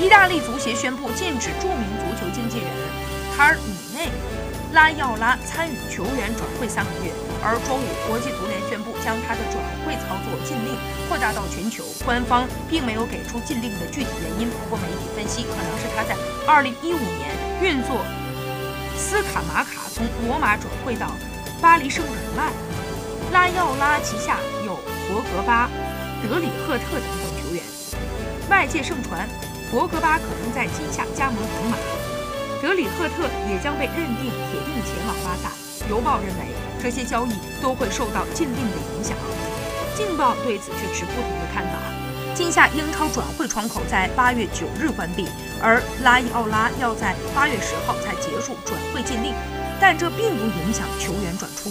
意大利足协宣布禁止著名足球经纪人卡尔米内拉奥拉参与球员转会三个月。而周五，国际足联宣布将他的转会操作禁令扩大到全球。官方并没有给出禁令的具体原因，不过媒体分析，可能是他在2015年运作斯卡马卡从罗马转会到巴黎圣日耳曼。拉奥拉旗下有博格巴、德里赫特等等球员。外界盛传。博格巴可能在今夏加盟皇马，德里赫特也将被认定铁定前往巴萨。邮报认为，这些交易都会受到禁令的影响。镜报对此却持不同的看法。今夏英超转会窗口在八月九日关闭，而拉伊奥拉要在八月十号才结束转会禁令，但这并不影响球员转出。